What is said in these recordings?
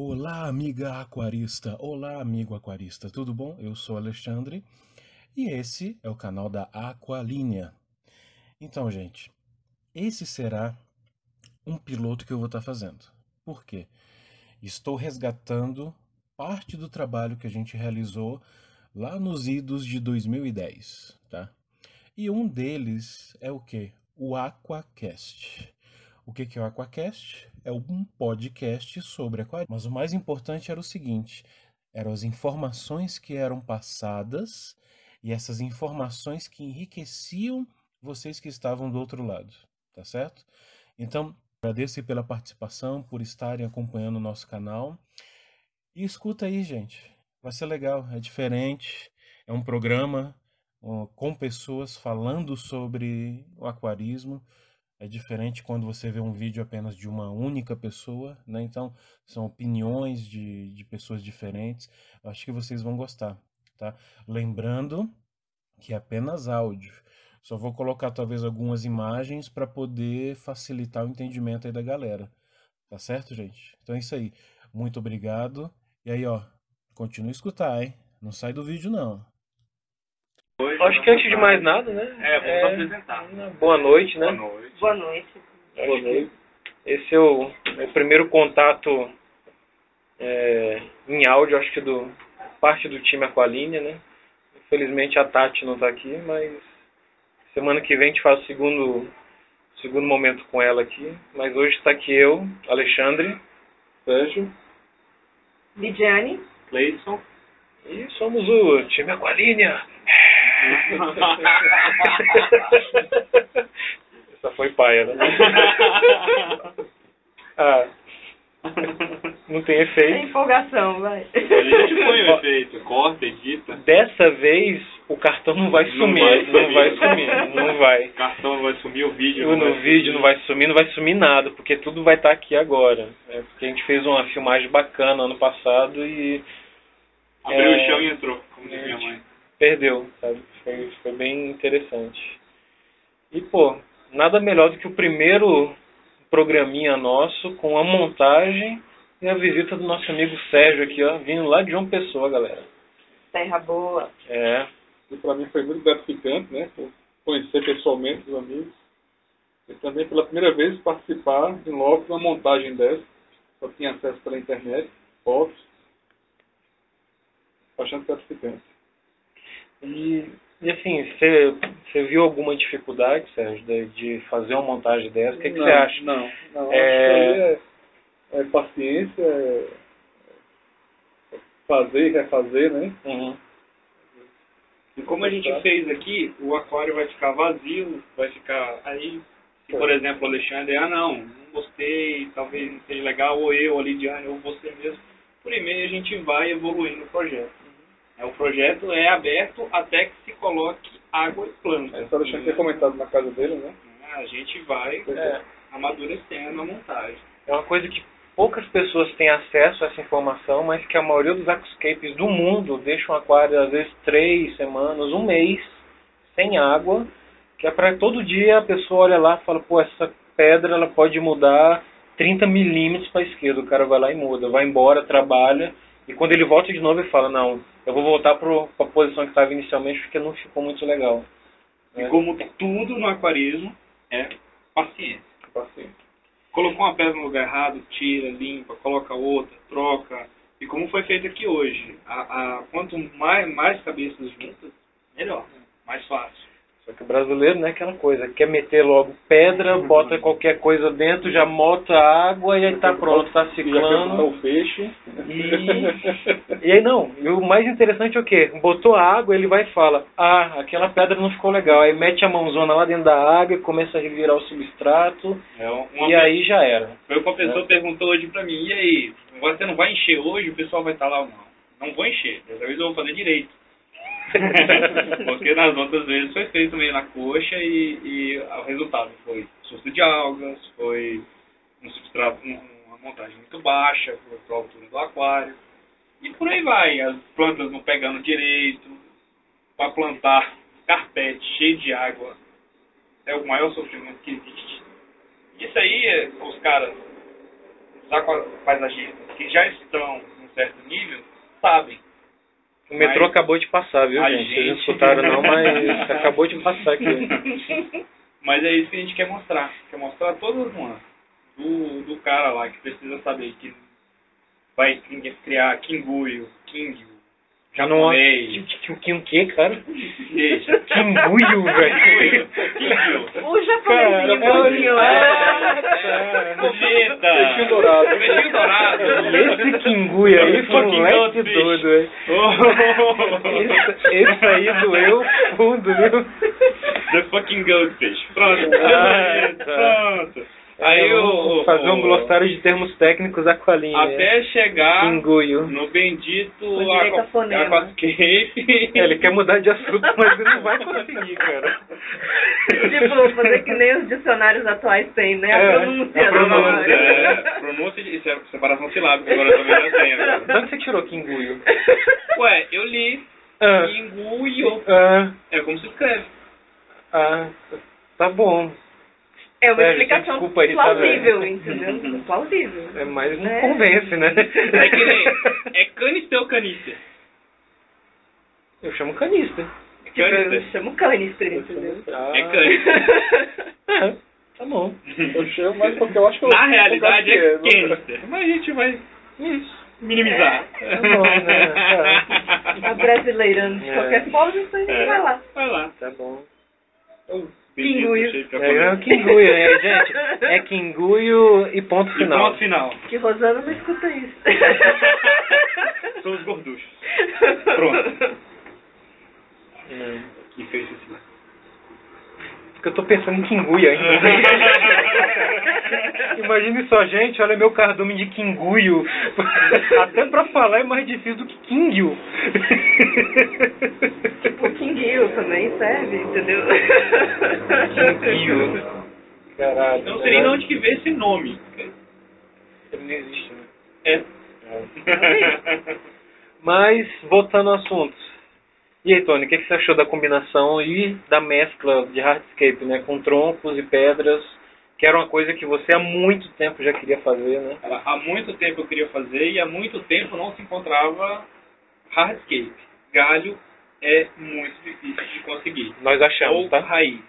Olá, amiga aquarista! Olá, amigo aquarista! Tudo bom? Eu sou Alexandre e esse é o canal da Aqualinha. Então, gente, esse será um piloto que eu vou estar fazendo. Por quê? Estou resgatando parte do trabalho que a gente realizou lá nos idos de 2010, tá? E um deles é o que? O Aquacast. O que é o Aquacast? É um podcast sobre aquarismo. Mas o mais importante era o seguinte: eram as informações que eram passadas e essas informações que enriqueciam vocês que estavam do outro lado, tá certo? Então, agradeço pela participação, por estarem acompanhando o nosso canal. E escuta aí, gente. Vai ser legal, é diferente. É um programa com pessoas falando sobre o aquarismo. É diferente quando você vê um vídeo apenas de uma única pessoa, né? Então, são opiniões de, de pessoas diferentes. Eu acho que vocês vão gostar, tá? Lembrando que é apenas áudio. Só vou colocar talvez algumas imagens para poder facilitar o entendimento aí da galera. Tá certo, gente? Então é isso aí. Muito obrigado. E aí, ó, continue a escutar, hein? Não sai do vídeo, não. Acho que antes de mais nada, né? É, vamos é, apresentar. Boa noite, né? Boa noite. Boa noite. Boa noite. Esse é o, o primeiro contato é, em áudio, acho que do parte do time Aqualinha, né? Infelizmente a Tati não está aqui, mas semana que vem a gente faz o segundo, segundo momento com ela aqui. Mas hoje está aqui eu, Alexandre, Sérgio, Lidiane, Cleison e somos o time Aqualinha. Essa foi paia, né? ah. Não tem efeito. É empolgação, vai. A gente põe o efeito, corta, edita. Dessa vez o cartão não vai sumir. Não vai sumir, não vai. O cartão não vai sumir, o vídeo não no vai vídeo sumir. não vai sumir, não vai sumir nada, porque tudo vai estar aqui agora. É porque a gente fez uma filmagem bacana ano passado e. Abriu é, o chão e entrou, como diz minha mãe. Perdeu, sabe? Foi, foi bem interessante. E, pô, nada melhor do que o primeiro programinha nosso com a montagem e a visita do nosso amigo Sérgio aqui, ó, vindo lá de João Pessoa, galera. Terra boa. É. E para mim foi muito gratificante, né? Conhecer pessoalmente os amigos. E também pela primeira vez participar de logo de uma montagem dessa. Só tinha acesso pela internet, fotos. Bastante gratificante. E, e assim, você, você viu alguma dificuldade, Sérgio, de, de fazer uma montagem dessa? O que, que não, você acha? Não, não. É... Acho que é, é paciência, é fazer e refazer, né? Uhum. E como a gente fez aqui, o aquário vai ficar vazio, vai ficar aí. Se, por exemplo, o Alexandre, ah não, não gostei, talvez não seja legal, ou eu, ou a Lidiane, ou você mesmo, por e-mail a gente vai evoluindo o projeto. É, o projeto é aberto até que se coloque água e planta. Essa Alexandre tinha comentado na casa dele, né? A gente vai É. amadurecendo a montagem. É uma coisa que poucas pessoas têm acesso a essa informação, mas que a maioria dos aquascapes do mundo deixam o aquário às vezes três semanas, um mês, sem água, que é para todo dia a pessoa olha lá e fala, pô, essa pedra ela pode mudar 30 milímetros para a esquerda, o cara vai lá e muda, vai embora, trabalha, e quando ele volta de novo ele fala, não, eu vou voltar para a posição que estava inicialmente porque não ficou muito legal. E É. como tudo no aquarismo, é paciência. Paciência. Colocou uma pedra no lugar errado, tira, limpa, coloca outra, troca. E como foi feito aqui hoje, a, a, quanto mais, mais cabeças juntas, melhor, mais fácil. Só que o brasileiro não é aquela coisa, quer meter logo pedra, bota qualquer coisa dentro, já mota a água e aí tá pronto, tá ciclando. o peixe. E, e aí não, e o mais interessante é o quê? Botou a água, ele vai e fala, ah, aquela pedra não ficou legal. Aí mete a mãozona lá dentro da água e começa a revirar o substrato, É e aí já era. Foi o que uma pessoa perguntou hoje pra mim, e aí, você não vai encher hoje, o pessoal vai estar lá ou não? Não vou encher, dessa vez eu vou fazer direito. Porque nas outras vezes foi feito meio na coxa e, e o resultado foi susto de algas, foi um substrato, um- uma montagem muito baixa para a altura do aquário. E por aí vai, as plantas não pegando direito, para plantar carpete cheio de água é o maior sofrimento que existe. Isso aí, os caras os aquapaisagistas que já estão num certo nível sabem. O metrô Mas acabou de passar, viu, a gente? Vocês não gente- escutaram não, mas acabou de passar aqui. Mas é isso que a gente quer mostrar. Quer mostrar todas as nuances. Do, do cara lá que precisa saber que vai cri- criar Kinguyo, Kingyu, japonês. Que, que, o que, cara? Kinguyo, velho. Kingyu. O é- né? Cometa. Peixinho dourado. Peixinho dourado. Esse Kinguyo aí foi um Fucking leque goldfish. doido, velho. Esse, esse aí doeu fundo, viu? The fucking goldfish. Pronto. Ah, tá. Pronto. Aí Eu o- fazer um o- glossário de termos técnicos aqualinha. Até chegar Kinguyo. no bendito a aquascape. É, ele quer mudar de assunto, mas ele não vai conseguir, cara. Tipo, fazer que nem os dicionários atuais têm, né? A É, pronúncia. a pronúncia. É, pronúncia de isso é separação silábica, agora também tenho. De Agora. onde você tirou Kinguyo? Ué, eu li Ah, Inguyo. ah, É como se escreve. ah, tá bom. É uma É, explicação desculpa aí, tá plausível, vendo? entendeu? Plausível. É, mas não É. convence, né? É que nem. É canister ou canister? Eu chamo canista. Tipo, eu Canister. chamo canister, entendeu? Ah, É canister. É, tá bom. Eu chamo, mas porque eu acho que eu Na realidade é eu- canister. Mas a gente vai Isso. minimizar. É, tá bom, né? A brasileirando de É. qualquer forma, isso aí É. vai lá. Vai lá. Tá bom. De É, é o Kinguyo, né, gente? É Kinguyo e ponto E final. ponto final. Que Rosana não escuta isso. São os gorduchos. Pronto. É. Que fez isso. Porque eu tô pensando em Kinguyo ainda. Imagine só, gente, olha meu cardume de Kinguyo. Até pra falar é mais difícil do que Kingyu. tipo, Kinguio também serve, entendeu? Kingyu. Caralho. Não sei nem de onde que veio esse nome. Ele não existe, né? É. Mas, voltando ao assunto. E aí, Tony, o que, que você achou da combinação e da mescla de hardscape, né? Com troncos e pedras, que era uma coisa que você há muito tempo já queria fazer, né? Há muito tempo eu queria fazer e há muito tempo não se encontrava hardscape. Galho é muito difícil de conseguir. Nós achamos, Ou tá? raiz.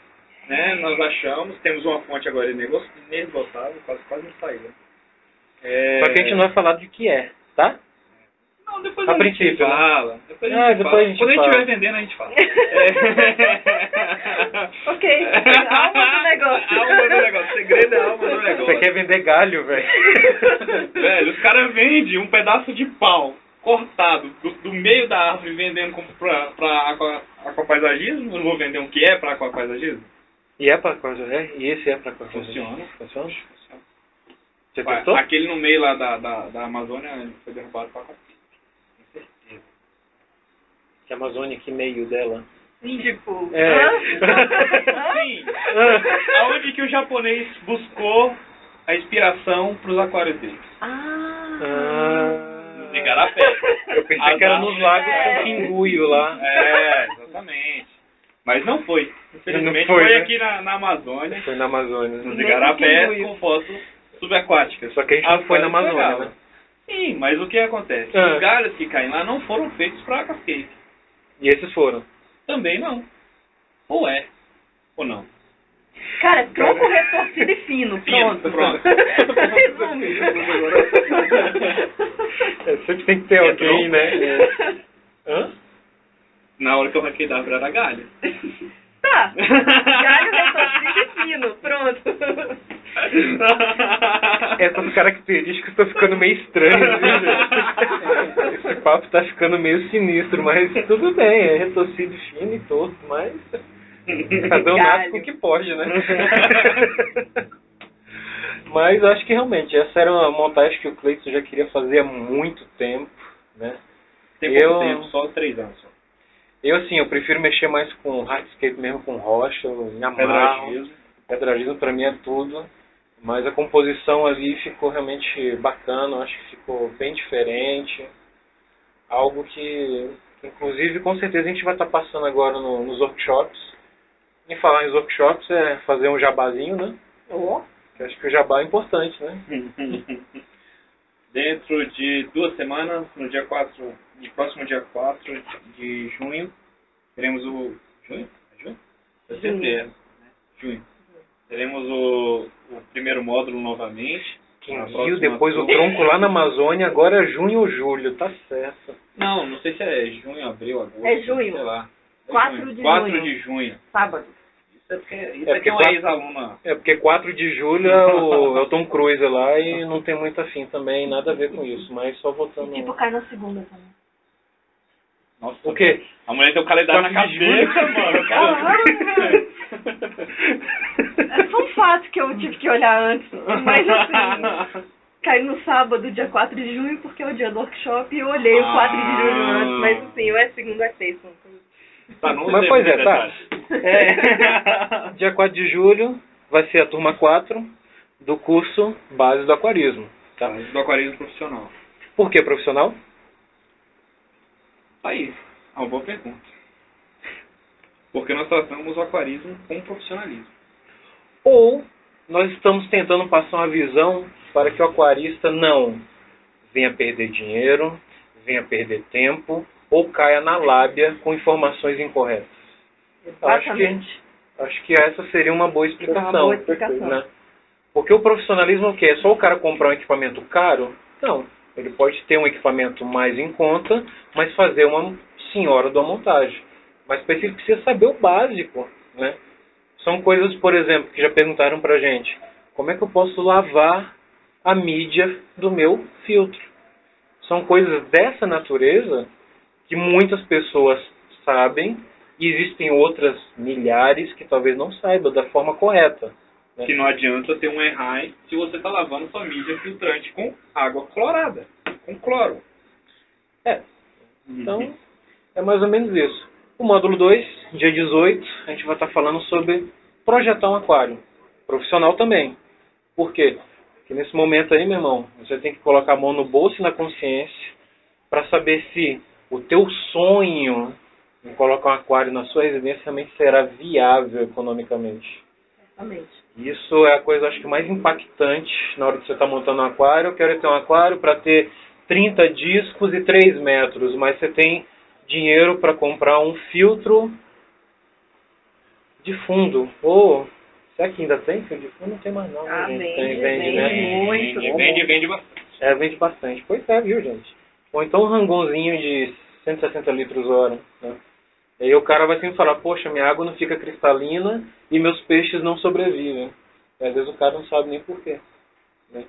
Né? Nós achamos, temos uma fonte agora inesgotável, quase, quase não saiu. É... Só que a gente não vai falar de que é, tá? Não, depois A a, gente princípio, né? fala. Depois a Ah, gente depois fala. a gente Quando a gente fala. estiver vendendo, a gente fala. Ok, alma do negócio. alma do negócio. O segredo é a alma do negócio. Você quer vender galho, velho? Velho, os caras vendem um pedaço de pau cortado do, do meio da árvore vendendo pra, pra aqua, aquapaisagismo. Eu não vou vender um que é pra aquapaisagismo? E é pra coisa, é? E esse é pra coisa? Funciona. Funciona? Você Vai, testou? Aquele no meio lá da, da, da Amazônia foi derrubado pra aquapaisagismo. Que a Amazônia aqui meio dela. Tipo, É. Sim. Aonde que o japonês buscou a inspiração pros aquários dele? Ah. Ah. No Igarapé. Eu pensei que era nos lagos com pinguio lá. É, exatamente. Mas não foi. Infelizmente Não foi, foi, né? aqui na, na Amazônia, Foi na Amazônia. nos igarapés com fotos subaquáticas. Só que a gente não foi na Amazônia, né? Sim, mas o que acontece? Ah. Os galhos que caem lá não foram feitos para cascade. E esses foram. Também não. Ou é, ou não. Cara, tronco retorcido e fino, Fino, pronto. pronto. Resume. É, sempre tem que ter É alguém, tronco. né? Hã? Na hora que eu ranquei da árvore era galho. Tá. Galho retorcido e fino, pronto. Essas características estão ficando meio estranhas, viu, gente? Esse papo tá ficando meio sinistro, mas tudo bem, é retorcido fino e todo, mas cada um nasce com o que pode, né? Mas acho que realmente essa era uma montagem que o Cleiton já queria fazer há muito tempo, né? Tem pouco Eu- tempo, só três anos. Só. Eu assim, eu prefiro mexer mais com hardscape mesmo, com rocha, me amarro. Pedragismo. Pra mim é tudo. Mas a composição ali ficou realmente bacana, eu acho que ficou bem diferente. Algo que, inclusive, com certeza a gente vai estar passando agora no- nos workshops. Em falar em workshops é fazer um jabazinho, né? Ó. Eu acho que o jabá é importante, né? Dentro de duas semanas, no dia 4, no próximo dia 4 de junho, teremos o. Junho? É junho? É setembro, né? Junho. Teremos o, o primeiro módulo novamente. Quem viu depois o tronco lá na Amazônia, agora é junho ou julho, tá certo. Não, não sei se é junho, abril, agosto. É junho. Sei lá. É 4 junho. de 4 junho. de junho. Sábado. Isso é porque, isso É é porque que é uma quatro- ex-aluna. É porque 4 de julho é o, é o Tom Cruise lá e não tem muito afim também, nada a ver com isso, mas só votando. Tipo, cai na segunda também. Nossa, O quê? A mulher tem o calendário na de julho? cabeça, mano. Caralho, É só um fato que eu tive que olhar antes. Mas assim, cai no sábado, dia 4 de junho, porque é o dia do workshop e eu olhei o 4 de julho Ah. antes. Mas assim, ou é segunda é sexta. sei. Tá, não Mas pois é, tá. É, dia 4 de julho vai ser a turma 4 do curso Base do Aquarismo. Tá? Do aquarismo profissional. Por que profissional? Aí, é uma boa pergunta. Porque nós tratamos o aquarismo com profissionalismo. Ou nós estamos tentando passar uma visão para que o aquarista não venha perder dinheiro, venha perder tempo ou caia na lábia com informações incorretas. Acho que, Exatamente. acho que essa seria uma boa explicação. Uma boa explicação. né? Porque o profissionalismo é o quê? É só o cara comprar um equipamento caro? Não. Ele pode ter um equipamento mais em conta, mas fazer uma senhora da montagem. Mas ele precisa saber o básico, né? São coisas, por exemplo, que já perguntaram pra gente. Como é que eu posso lavar a mídia do meu filtro? São coisas dessa natureza que muitas pessoas sabem e existem outras milhares que talvez não saibam da forma correta. Né? Que não adianta ter um errai se você está lavando sua mídia filtrante com água clorada, com cloro. É. Então, é mais ou menos isso. O módulo 2, dia 18, a gente vai estar falando sobre projetar um aquário. Profissional também. Por quê? Porque nesse momento aí, meu irmão, você tem que colocar a mão no bolso e na consciência para saber se o teu sonho em colocar um aquário na sua residência realmente será viável economicamente. Exatamente. Isso é a coisa, acho que, mais impactante na hora de você estar montando um aquário. Eu quero ter um aquário para ter 30 discos e 3 metros, mas você tem dinheiro para comprar um filtro de fundo. Ou, será que ainda tem filtro de fundo? Não tem mais não, né, Ah, gente? vende, tem, vende, vende. né? Muito vende, vende, vende bastante. É, vende bastante. Pois é, viu, gente? Ou então um rangonzinho de 160 litros hora, né? E aí o cara vai sempre falar, poxa, minha água não fica cristalina e meus peixes não sobrevivem. E às vezes o cara não sabe nem porquê. Né?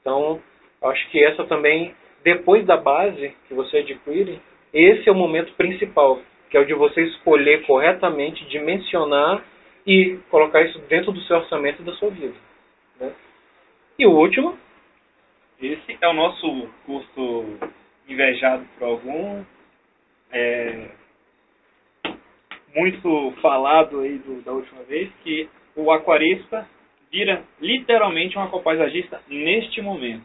Então, acho que essa também, depois da base que você adquire, esse é o momento principal, que é o de você escolher corretamente, dimensionar e colocar isso dentro do seu orçamento e da sua vida. Né? E o último, Esse é o nosso curso invejado por algum. É, muito falado aí do- da última vez, que o aquarista vira literalmente um aquapaisagista neste momento.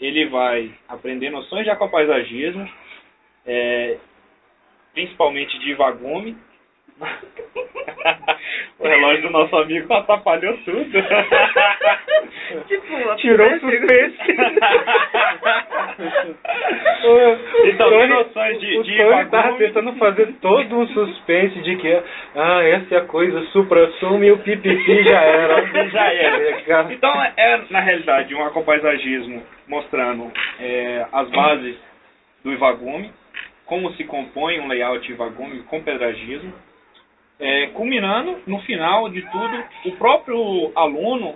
Ele vai aprender noções de aquapaisagismo, é, principalmente de vagume. o relógio do nosso amigo atrapalhou tudo. Tipo, Tirou o suspense. Então, tem noções de, o de Tony tava vagume. tentando fazer todo um suspense de que ah, essa é a coisa supra-sumo e o pipipi já era. Já era. Legal. Então, é, na realidade, um aquapaisagismo mostrando é, as bases do Ivagume, como se compõe um layout Ivagume com pedagismo, é, culminando, no final de tudo, o próprio aluno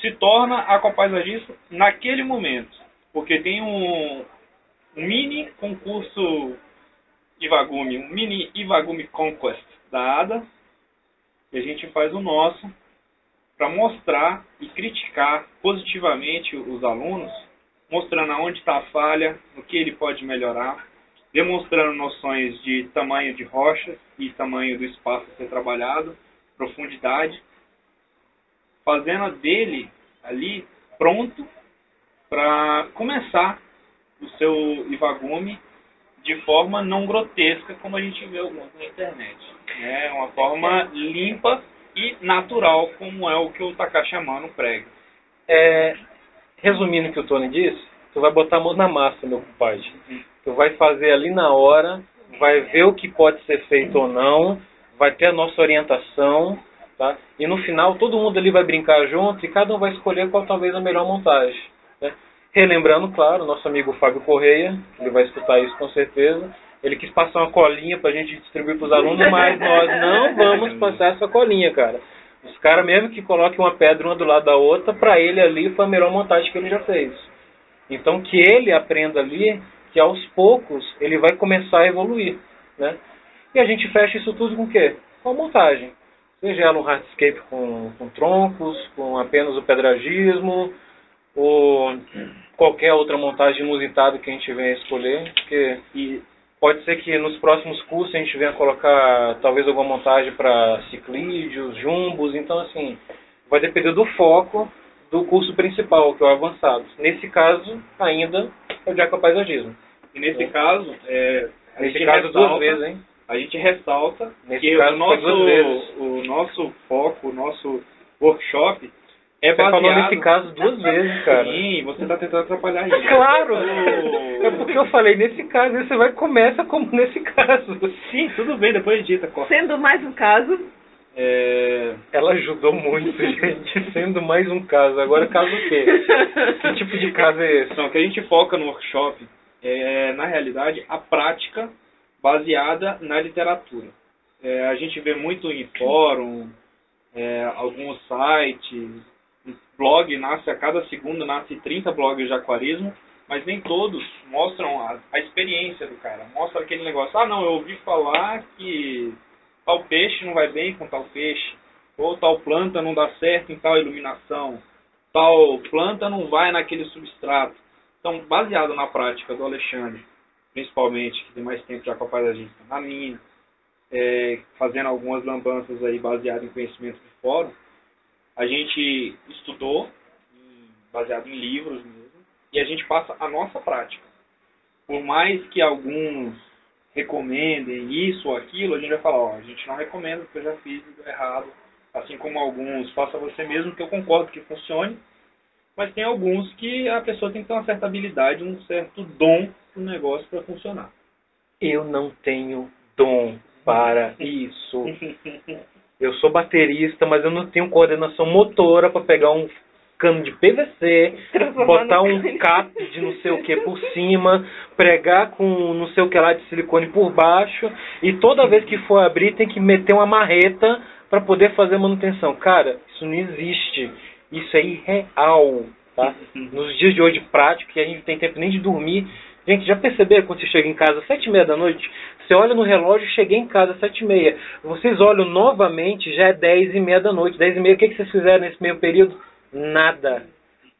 se torna aquapaisagista naquele momento, porque tem um, um mini concurso Ivagume, um mini Ivagume Conquest da ADA, e a gente faz o nosso para mostrar e criticar positivamente os alunos, mostrando aonde está a falha, no que ele pode melhorar, demonstrando noções de tamanho de rochas e tamanho do espaço a ser trabalhado, profundidade, fazendo dele ali pronto para começar o seu Ivagume de forma não grotesca como a gente vê alguns na internet. É uma forma limpa e natural, como é o que o Takashi Amano prega. É, resumindo o que o Tony disse, tu vai botar a mão na massa, meu compadre. Tu vai fazer ali na hora, vai ver o que pode ser feito ou não, vai ter a nossa orientação, tá? E no final todo mundo ali vai brincar junto e cada um vai escolher qual talvez a melhor montagem. Né? Relembrando, claro, nosso amigo Fábio Correia, ele vai escutar isso com certeza. Ele quis passar uma colinha pra gente distribuir pros alunos, mas nós não vamos passar essa colinha, cara. Os caras, mesmo que coloquem uma pedra uma do lado da outra, para ele ali foi a melhor montagem que ele já fez. Então que ele aprenda ali que aos poucos ele vai começar a evoluir, né? E a gente fecha isso tudo com o quê? Com a montagem. Seja ela um hardscape com, com troncos, com apenas o pedragismo, ou qualquer outra montagem inusitada que a gente venha escolher, porque e pode ser que nos próximos cursos a gente venha colocar talvez alguma montagem para ciclídeos, jumbos, então assim, vai depender do foco do curso principal, que é o avançado. Nesse caso, ainda é o de aquapaisagismo. E nesse caso, é, a nesse caso ressalta, duas vezes, hein? A gente ressalta nesse que caso, o, nosso, o nosso foco, o nosso workshop é você baseado... falou nesse caso duas vezes, cara. Sim, você está tentando atrapalhar isso. Claro! é porque eu falei nesse caso, você vai começa como nesse caso. Sim, tudo bem, depois edita. Corta. Sendo mais um caso, é... Ela ajudou muito, gente, sendo mais um caso. Agora, caso o quê? Que tipo de caso é esse? Então, o que a gente foca no workshop é, na realidade, a prática baseada na literatura. É, a gente vê muito em fórum, é, alguns sites, blog nasce a cada segundo, nasce 30 blogs de aquarismo, mas nem todos mostram a, a experiência do cara. Mostra aquele negócio, ah não, eu ouvi falar que tal peixe não vai bem com tal peixe, ou tal planta não dá certo em tal iluminação, tal planta não vai naquele substrato. Então, baseado na prática do Alexandre, principalmente, que tem mais tempo já com a paisagista, na minha, é, fazendo algumas lambanças aí baseado em conhecimento de fórum, a gente estudou, baseado em livros mesmo, e a gente passa a nossa prática. Por mais que alguns recomendem isso ou aquilo, a gente vai falar, ó, a gente não recomenda porque eu já fiz e errado. Assim como alguns, faça você mesmo, que eu concordo que funcione, mas tem alguns que a pessoa tem que ter uma certa habilidade, um certo dom no negócio para funcionar. Eu não tenho dom para isso. Eu sou baterista, mas eu não tenho coordenação motora para pegar um cano de PVC, botar um cap de não sei o que por cima, pregar com não sei o que lá de silicone por baixo e toda vez que for abrir tem que meter uma marreta para poder fazer manutenção. Cara, isso não existe. Isso é irreal, tá? Nos dias de hoje prático, que a gente não tem tempo nem de dormir. Gente, já perceberam quando você chega em casa às sete e meia da noite? Você olha no relógio, cheguei em casa às sete e meia. Vocês olham novamente, já é dez e meia da noite. Dez e meia, o que, que vocês fizeram nesse meio período? Nada.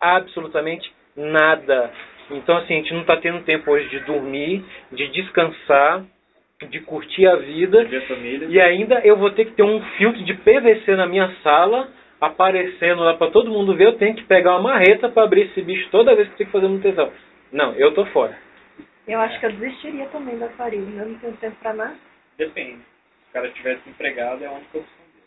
Absolutamente nada. Então, assim, a gente não está tendo tempo hoje de dormir, de descansar, de curtir a vida. E ainda eu vou ter que ter um filtro de PVC na minha sala, aparecendo lá para todo mundo ver. Eu tenho que pegar uma marreta para abrir esse bicho toda vez que tenho que fazer manutenção. Não, eu tô fora. Eu acho que eu desistiria também do aquarismo. Eu não tenho tempo para nada. Depende. Se o cara tivesse empregado, é a única opção dele.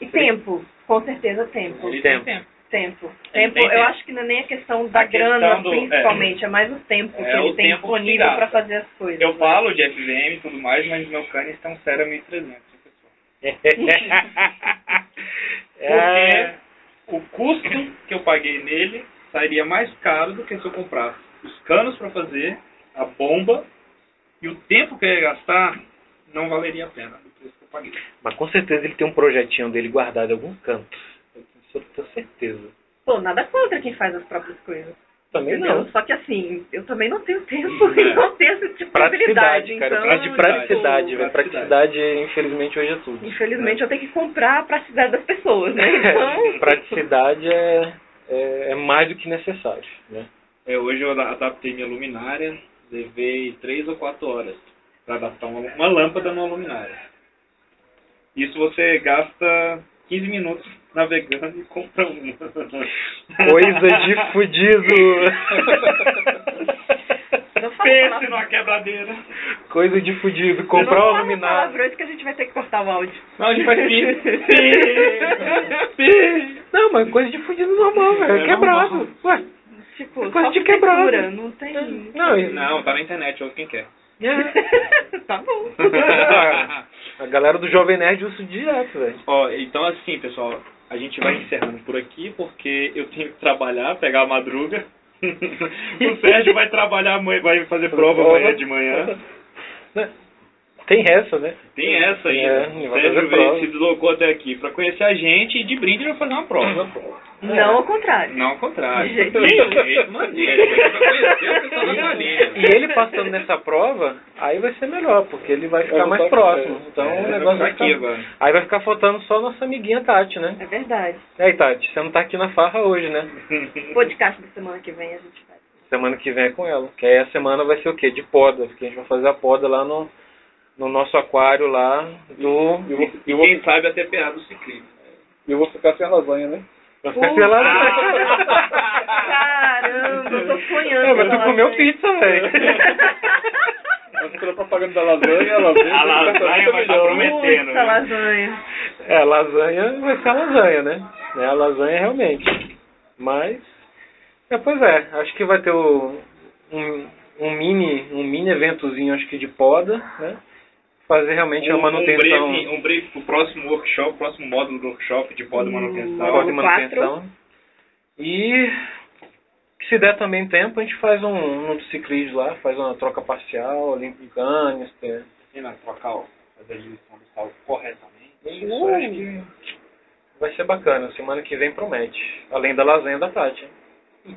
E tempo, com certeza tempo. Ele tempo. tempo. Tempo. Tempo, eu acho que não é nem a questão da a grana, questão do, principalmente, é, é, mais o tempo é, que ele tem disponível para fazer as coisas. Eu né? falo de FVM e tudo mais, mas meu canis tem um Cera 1300, Porque o custo que eu paguei nele sairia mais caro do que se eu comprasse os canos para fazer, a bomba e o tempo que eu ia gastar não valeria a pena do preço que eu paguei. Mas com certeza ele tem um projetinho dele guardado em algum canto eu tenho certeza. Pô, nada contra quem faz as próprias coisas. Também entendeu? não. Só que assim, eu também não tenho tempo e não tenho esse tipo de habilidade. Cara, então, de praticidade, velho. Praticidade, infelizmente, hoje é tudo. Infelizmente, eu tenho que comprar a praticidade das pessoas, né? Então... praticidade é, é, é, mais do que necessário, né? É, hoje eu adaptei minha luminária, levei três ou quatro horas para adaptar uma, uma lâmpada numa luminária. Isso você gasta 15 minutos navegando e compra uma. Coisa de fudido. Pense numa quebradeira. Coisa de fudido. Comprar uma luminária. palavrões que a gente vai ter que cortar o áudio. Não, a gente vai pi. pi. pi. Não, mas coisa de fudido normal, velho. É quebrado. Ué. Tipo, só de quebrado. não tem... Não, Não, tá na internet, ouve quem quer. tá bom. a galera do Jovem Nerd usa direto, velho. Ó, então assim, pessoal, a gente vai encerrando por aqui porque eu tenho que trabalhar, pegar a madruga. o Sérgio vai trabalhar amanhã, vai fazer prova amanhã de manhã. Tem essa, né? Tem essa ainda. É, o vai Sérgio veio, se deslocou até aqui pra conhecer a gente e de brinde ele vai fazer uma prova. Não ao contrário. Não ao contrário. De jeito De nenhum. E ele passando nessa prova, aí vai ser melhor, porque ele vai ficar mais próximo. Então É, o vai negócio ficar vai aqui agora. Aí vai ficar faltando só nossa amiguinha Tati, né? É verdade. E aí, Tati, você não tá aqui na farra hoje, né? Podcast da semana que vem a gente faz. Semana que vem é com ela. Que aí a semana vai ser o quê? De poda, porque a gente vai fazer a poda lá no, no nosso aquário lá do... E eu vou, eu vou, quem sabe a TPA do ciclismo. eu vou ficar sem a lasanha, né? Vai ficar sem lá. Caramba, eu tô sonhando. É, mas tu com comeu lasanha. pizza, velho. Mas propaganda da lasanha, a lasanha, A lasanha vai estar melhor. prometendo. Puta, lasanha. É, a lasanha vai ser a lasanha, né? É a lasanha realmente. Mas, é, pois é, acho que vai ter o- um, um mini um mini eventozinho, acho que de poda, né? Fazer realmente a Um, um manutenção. breve, um breve pro próximo workshop, próximo módulo do workshop de poda Hum, manutenção. de manutenção. E se der também tempo, a gente faz um, um ciclismo lá, faz uma troca parcial, limpa um canister. E na trocar, ó, fazer a diluição do sal corretamente. Isso, eu acho que vai ser bacana. Semana que vem promete. Além da lasanha da Tati.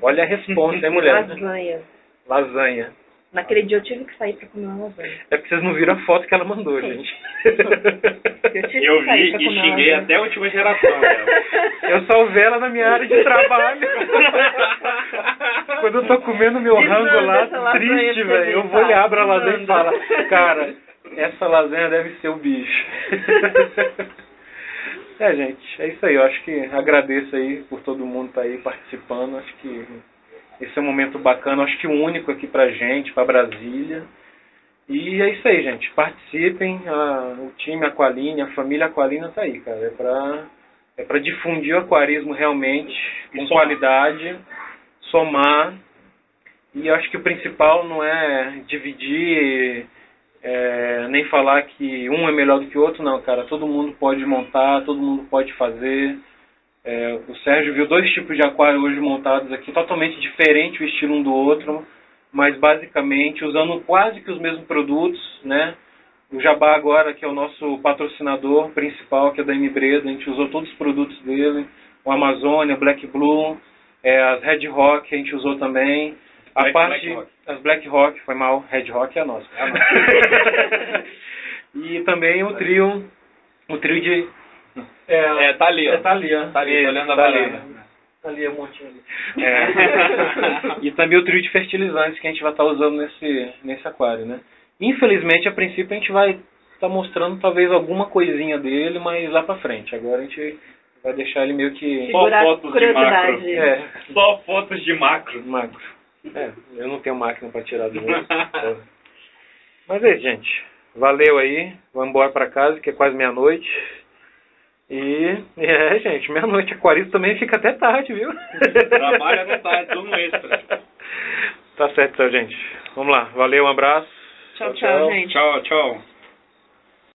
Olha a resposta, hein, mulher? Lasanha. Lasanha. Naquele dia eu tive que sair pra comer uma lasanha. É porque vocês não viram a foto que ela mandou, gente. Eu tive Eu que sair vi pra e comer xinguei lasanha. até a última geração dela. Eu salvei ela na minha área de trabalho. Quando eu tô comendo meu Me rango lá, lasanha triste, pra velho. Eu vou e tá? abro a Me lasanha e falo, cara, essa lasanha deve ser o bicho. É, gente, é isso aí. Eu acho que agradeço aí por todo mundo estar aí participando. Acho que esse é um momento bacana. Acho que único aqui pra gente, pra Brasília. E é isso aí, gente. Participem. A- o time Aqualine, a família Aqualina tá aí, cara. É pra, é pra difundir o aquarismo realmente, com somar. qualidade, somar. E acho que o principal não é dividir, é, nem falar que um é melhor do que o outro, não, cara. Todo mundo pode montar, todo mundo pode fazer. É, o Sérgio viu dois tipos de aquário hoje montados aqui, totalmente diferente o estilo um do outro, mas basicamente usando quase que os mesmos produtos, né? O Jabá agora, que é o nosso patrocinador principal, que é da M Breda, a gente usou todos os produtos dele, o Amazônia, Black Blue, é, as Red Rock a gente usou também. A Black- parte, Black as Black Rock, foi mal, Red Rock é a nossa. É a nossa. e também o trio, o trio de... É, É, tá ali, ó. é, tá ali, ó. Tá ali, olhando a tá ali. varanda. Tá ali, um montinho ali. É. e também o trio de fertilizantes que a gente vai estar usando nesse, nesse aquário, né? Infelizmente, a princípio, a gente vai estar mostrando talvez alguma coisinha dele, mas lá pra frente. Agora a gente vai deixar ele meio que... Só fotos de macro. É, Só fotos de macro. magro. É, eu não tenho máquina pra tirar do outro. Mas é isso, gente. Valeu aí. Vamos embora pra casa, que é quase meia-noite. E é, gente, meia-noite. Aquarista também fica até tarde, viu? Trabalha no tarde, turno extra. Tá certo, então, gente. Vamos lá. Valeu, um abraço. Tchau, tchau, gente. Tchau, tchau.